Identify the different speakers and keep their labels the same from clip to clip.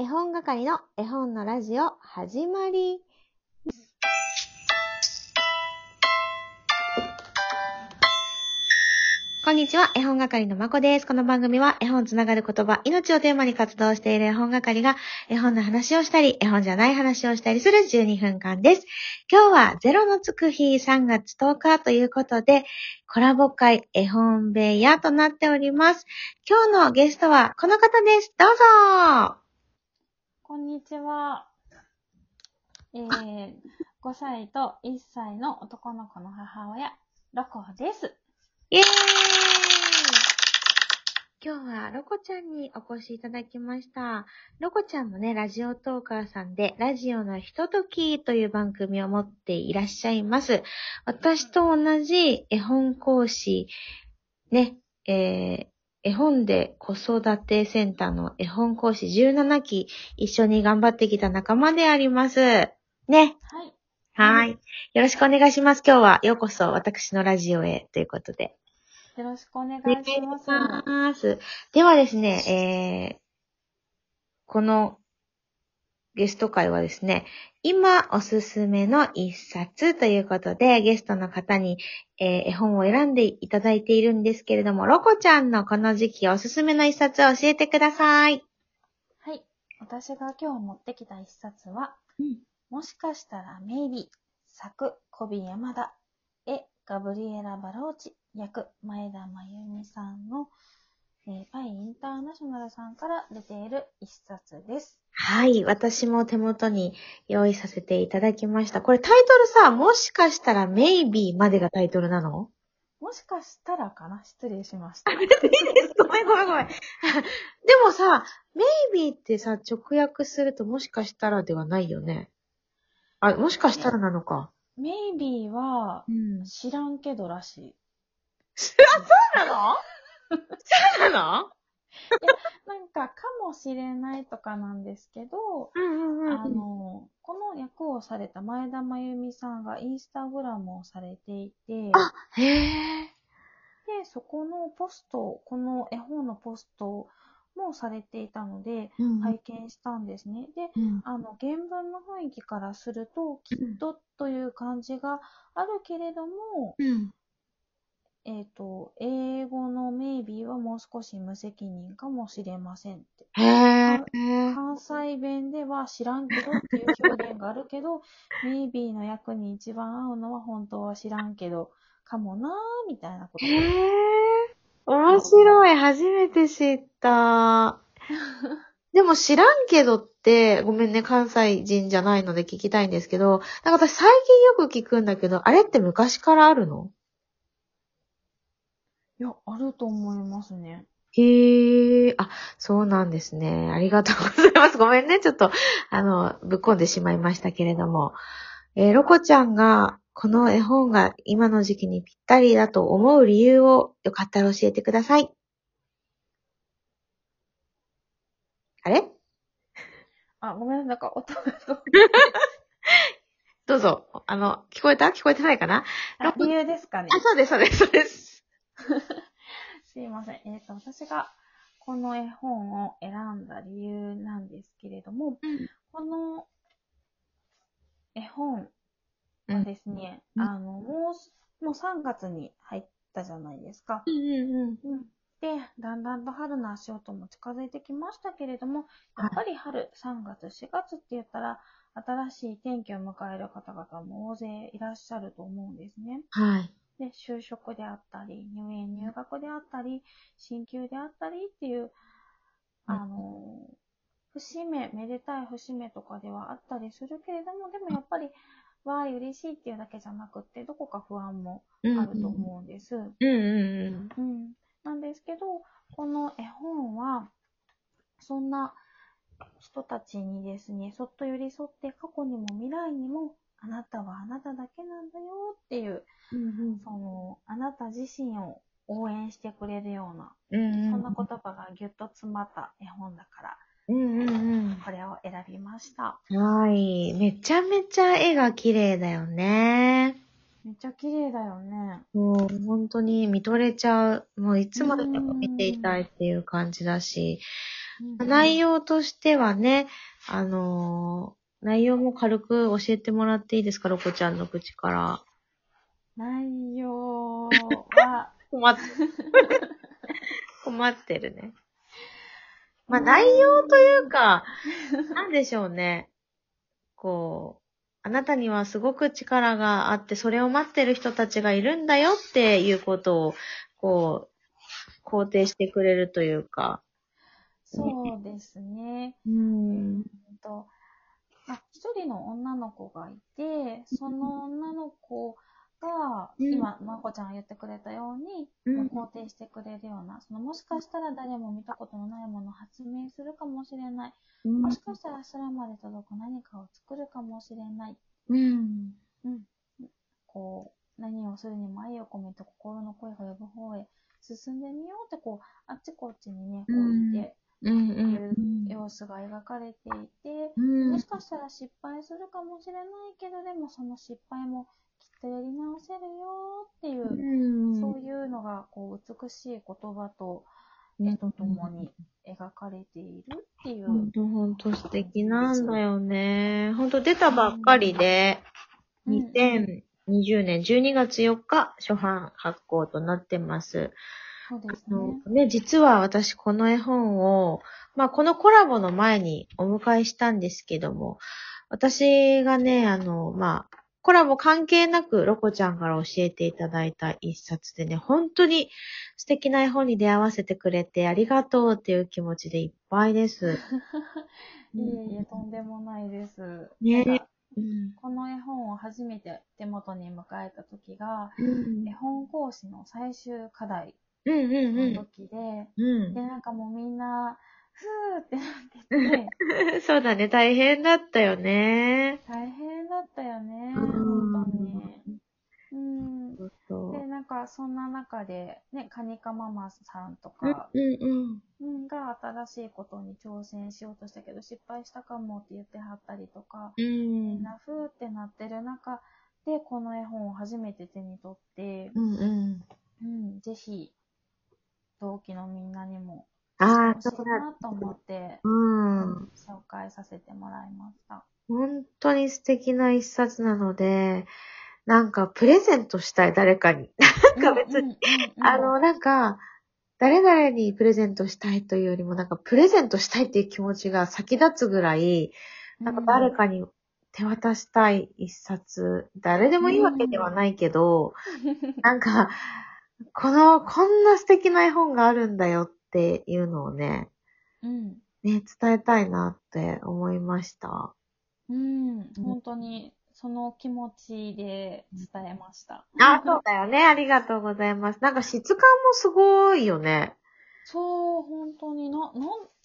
Speaker 1: 絵本係の絵本のラジオ始まり。こんにちは、絵本係のまこです。この番組は絵本つながる言葉、命をテーマに活動している絵本係が絵本の話をしたり、絵本じゃない話をしたりする12分間です。今日はゼロのつく日3月10日ということで、コラボ会絵本部屋となっております。今日のゲストはこの方です。どうぞ
Speaker 2: こんにちは。えー、5歳と1歳の男の子の母親、ロコです。
Speaker 1: イエーイ今日はロコちゃんにお越しいただきました。ロコちゃんのね、ラジオトーカーさんで、ラジオのひとときという番組を持っていらっしゃいます。私と同じ絵本講師、ね、えー、絵本で子育てセンターの絵本講師17期一緒に頑張ってきた仲間であります。ね。
Speaker 2: はい。
Speaker 1: はい。よろしくお願いします。今日はようこそ私のラジオへということで。
Speaker 2: よろしくお願いします。
Speaker 1: ます。ではですね、えー、このゲスト会はですね、今おすすめの一冊ということで、ゲストの方に、えー絵本を選んでいただいているんですけれども、ロコちゃんのこの時期おすすめの一冊を教えてください。
Speaker 2: はい。私が今日持ってきた一冊は、
Speaker 1: うん
Speaker 2: もしかしたらメイビー、作、小ビ山田、絵、ガブリエラ・バローチ、役、前田真由美さんの、えーパイインターナショナルさんから出ている一冊です。
Speaker 1: はい。私も手元に用意させていただきました。これタイトルさ、もしかしたらメイビーまでがタイトルなの？
Speaker 2: もしかしたらかな？失礼しました。
Speaker 1: ごめんごめんごめん。でもさ、メイビーってさ、直訳するともしかしたらではないよね。あ、もしかしたらなのか。
Speaker 2: メイビーは
Speaker 1: うん。
Speaker 2: 知らんけどらしい。
Speaker 1: なの？そうなの？
Speaker 2: なんか、かもしれないとかなんですけど、
Speaker 1: うんうん
Speaker 2: あの、この役をされた前田真由美さんがインスタグラムをされていて、
Speaker 1: あ、へえ。
Speaker 2: で、そこのポスト、この絵本のポストもされていたので、
Speaker 1: うん
Speaker 2: 拝見したんですね。で、
Speaker 1: うん
Speaker 2: あの、原文の雰囲気からすると、きっとという感じがあるけれども、
Speaker 1: うん。
Speaker 2: えっ、と、英語のメイビーはもう少し無責任かもしれませんって。
Speaker 1: へえ。
Speaker 2: 関西弁では知らんけどっていう表現があるけど、メイビーの役に一番合うのは本当は知らんけど、かもなーみたいなこと
Speaker 1: へえ。面白い。初めて知った。でも知らんけどって、ごめんね、関西人じゃないので聞きたいんですけど、なんか私最近よく聞くんだけど、あれって昔からあるの？
Speaker 2: いや、あると思いますね。
Speaker 1: へえ、あ、そうなんですね。ありがとうございます。ごめんね。ちょっと、あの、ぶっこんでしまいましたけれども。えーロコちゃんが、この絵本が今の時期にぴったりだと思う理由をよかったら教えてください。あれ？
Speaker 2: あ、ごめんなさい、なんか音がと。
Speaker 1: どうぞ。あの、聞こえた？聞こえてないかな？
Speaker 2: あ理由ですかね。
Speaker 1: あ、そうです、そうです、そうです。
Speaker 2: すいません。えっ、と、私がこの絵本を選んだ理由なんですけれども、
Speaker 1: うん
Speaker 2: この絵本は
Speaker 1: うん
Speaker 2: ですね、
Speaker 1: うん
Speaker 2: あの、もう、もう3月に入ったじゃないですか。
Speaker 1: うんうん
Speaker 2: うんで、だんだんと春の足音も近づいてきましたけれども、やっぱり春、3月、4月って言ったら、新しい天気を迎える方々も大勢いらっしゃると思うんですね。
Speaker 1: はい。
Speaker 2: で、就職であったり、入園入学であったり、進級であったりっていう、
Speaker 1: うん
Speaker 2: あの、節目、めでたい節目とかではあったりするけれども、でもやっぱり、わーい、嬉しいっていうだけじゃなくって、どこか不安も
Speaker 1: うん
Speaker 2: あると思うんです。
Speaker 1: うんうんうん。
Speaker 2: うん。なんですけど、この絵本は、そんな人たちにですね、そっと寄り添って過去にも未来にも、あなたはあなただけなんだよっていう、
Speaker 1: うん
Speaker 2: その、あなた自身を応援してくれるような、
Speaker 1: うん。
Speaker 2: そんな言葉がぎゅっと詰まった絵本だから、
Speaker 1: うんうんうん。
Speaker 2: これを選びました。
Speaker 1: はい。めちゃめちゃ絵が綺麗だよね。
Speaker 2: めっちゃ綺麗だよね。
Speaker 1: もう本当に見とれちゃう。もういつまででも見ていたいっていう感じだし。内容としてはね、あのー内容も軽く教えてもらっていいですか、ロコちゃんの口から。
Speaker 2: 内容は、
Speaker 1: 困って、困ってるね。まあ、内容というか、なんでしょうね。こう、あなたにはすごく力があって、それを待ってる人たちがいるんだよっていうことを、こう、肯定してくれるというか。
Speaker 2: そうですね。
Speaker 1: うん。
Speaker 2: あ、一人の女の子がいて、その女の子が、
Speaker 1: うん
Speaker 2: 今、まこちゃんが言ってくれたように、
Speaker 1: うん
Speaker 2: 肯定してくれるような、そのもしかしたら誰も見たことのないものを発明するかもしれない。もしかしたら空まで届く何かを作るかもしれない。
Speaker 1: うん。
Speaker 2: うん。こう、何をするにも愛を込めて心の声が呼ぶ方へ進んでみようって、こう、あっちこっちにね、こう
Speaker 1: うん
Speaker 2: 言って
Speaker 1: うん。
Speaker 2: くれる様子が描かれていて、
Speaker 1: うん。
Speaker 2: もしかしたら失敗するかもしれないけど、でもその失敗もきっとやり直せるよっていう、
Speaker 1: うん。
Speaker 2: そういうのがこう美しい言葉と
Speaker 1: うん
Speaker 2: 絵とともに描かれているっていう。
Speaker 1: ほんとほんと素敵なんだよね。ほんと出たばっかりで、
Speaker 2: うん
Speaker 1: 2020年12月4日初版発行となってます。
Speaker 2: そうですね。
Speaker 1: ね、実は私この絵本を、まあこのコラボの前にお迎えしたんですけども、私がね、あの、まあ、コラボ関係なくロコちゃんから教えていただいた一冊でね、本当に素敵な絵本に出会わせてくれてありがとうっていう気持ちでいっぱいです。
Speaker 2: いえいえ、とんでもないです。
Speaker 1: ねうん
Speaker 2: この絵本を初めて手元に迎えた時が、
Speaker 1: うん
Speaker 2: 絵本講師の最終課題
Speaker 1: うんうん
Speaker 2: の時で、
Speaker 1: うん
Speaker 2: で、なんかもうみんな、ふーってなってて、
Speaker 1: うん。そうだね、大変だったよね。
Speaker 2: 大変だったよね、
Speaker 1: うん
Speaker 2: 本当に。うん。で、なんかそんな中で、ね、カニカママさんと
Speaker 1: うん
Speaker 2: か、
Speaker 1: うんうん。
Speaker 2: うん、が新しいことに挑戦しようとしたけど、失敗したかもって言ってはったりとか、
Speaker 1: う
Speaker 2: みん
Speaker 1: ん。
Speaker 2: なふーってなってる中で、この絵本を初めて手に取って、
Speaker 1: うんうん。
Speaker 2: うん、ぜひ、同期のみんなにも、
Speaker 1: ああ、そうだ。
Speaker 2: なと思って、
Speaker 1: うん。
Speaker 2: 紹介させてもらいました。
Speaker 1: 本当に素敵な一冊なので、なんかプレゼントしたい、誰かに。なんか別に、あの、なんか、誰々にプレゼントしたいというよりも、なんかプレゼントしたいっていう気持ちが先立つぐらい、なんか誰かに手渡したい一冊、誰でもいいわけではないけど、なんか、この、こんな素敵な絵本があるんだよっていうのをね、
Speaker 2: うん。
Speaker 1: ね、伝えたいなって思いました。
Speaker 2: うん。本当に、その気持ちで伝えました。
Speaker 1: あ、そうだよね。ありがとうございます。なんか質感もすごいよね。
Speaker 2: そう、本当にな、なん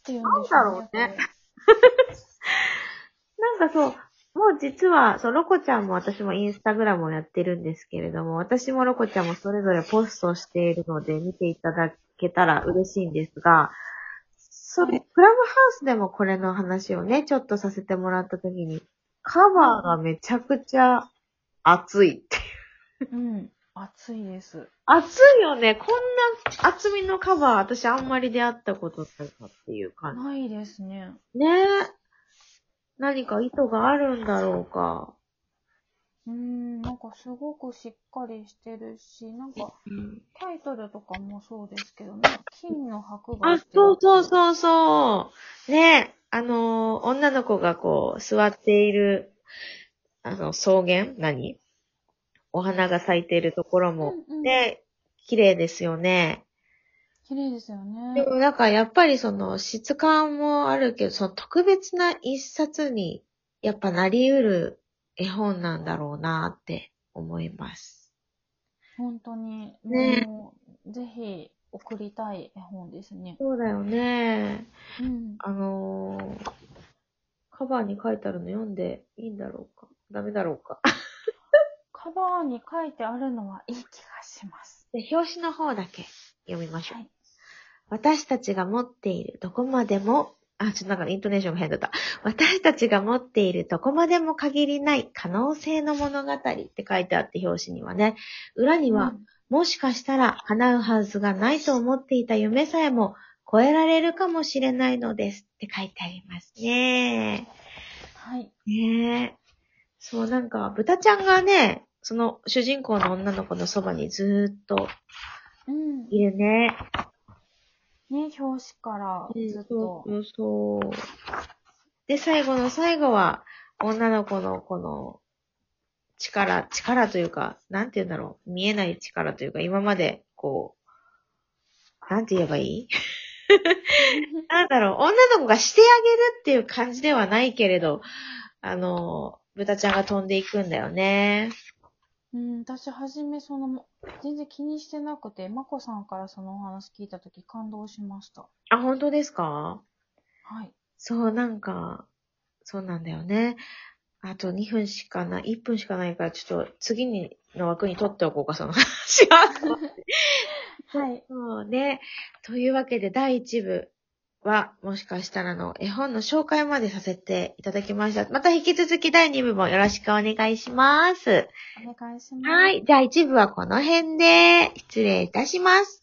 Speaker 2: て言うんでしょう
Speaker 1: なんだろうね なんかそう、もう実は、そう、ロコちゃんも私もインスタグラムをやってるんですけれども、私もロコちゃんもそれぞれポストしているので、見ていただけたら嬉しいんですが、それ、クラブハウスでもこれの話をね、ちょっとさせてもらったときに、カバーがめちゃくちゃ熱いっていう。
Speaker 2: うん。熱いです。
Speaker 1: 熱いよね。こんな厚みのカバー、私あんまり出会ったことないかっていう感じ。
Speaker 2: ないですね。
Speaker 1: ねえ。何か意図があるんだろうか。
Speaker 2: うん、なんかすごくしっかりしてるし、なんかタイトルとかもそうですけど、なんか金の箔が
Speaker 1: あ、そうそうそうそう。ねえ、あのー女の子がこう、座っている、あの、草原？何？お花が咲いているところも、
Speaker 2: うんうん。
Speaker 1: ね、綺麗ですよね。
Speaker 2: 綺麗ですよね。
Speaker 1: でもなんかやっぱりその質感もあるけど、その特別な一冊にやっぱなり得る絵本なんだろうなって思います。
Speaker 2: 本当に、
Speaker 1: ね
Speaker 2: ぜひ送りたい絵本ですね。
Speaker 1: そうだよね。
Speaker 2: うん。
Speaker 1: あのー、カバーに書いてあるの読んでいいんだろうか？ダメだろうか？
Speaker 2: カバーに書いてあるのはいい気がします。
Speaker 1: で表紙の方だけ読みましょう。
Speaker 2: はい。
Speaker 1: 私たちが持っているどこまでも、あ、ちょっとなんかイントネーションが変だった。私たちが持っているどこまでも限りない可能性の物語って書いてあって表紙にはね、裏には、もしかしたら叶うはずがないと思っていた夢さえも、超えられるかもしれないのですって書いてありますね。
Speaker 2: はい。
Speaker 1: ねえ。そう、なんか、豚ちゃんがね、その主人公の女の子のそばにずーっと
Speaker 2: うん。
Speaker 1: いるね。
Speaker 2: ね、表紙からずっと
Speaker 1: そ。うそう。で、最後の最後は、女の子のこの、力、力というか、なんて言うんだろう。見えない力というか、今まで、こう、なんて言えばいい？なんだろう。女の子がしてあげるっていう感じではないけれど、あの、豚ちゃんが飛んでいくんだよね。
Speaker 2: うん、私はじめその、全然気にしてなくて、まこさんからそのお話聞いたとき感動しました。
Speaker 1: あ、本当ですか？
Speaker 2: はい。
Speaker 1: そう、なんか、そうなんだよね。あと2分しかない、1分しかないから、ちょっと次にの枠に取っておこうか、その話は。
Speaker 2: はい。
Speaker 1: そうね。というわけで、第1部は、もしかしたらあの、絵本の紹介までさせていただきました。また引き続き第2部もよろしくお願いします。
Speaker 2: お願いします。
Speaker 1: はい。じゃあ1部はこの辺で、失礼いたします。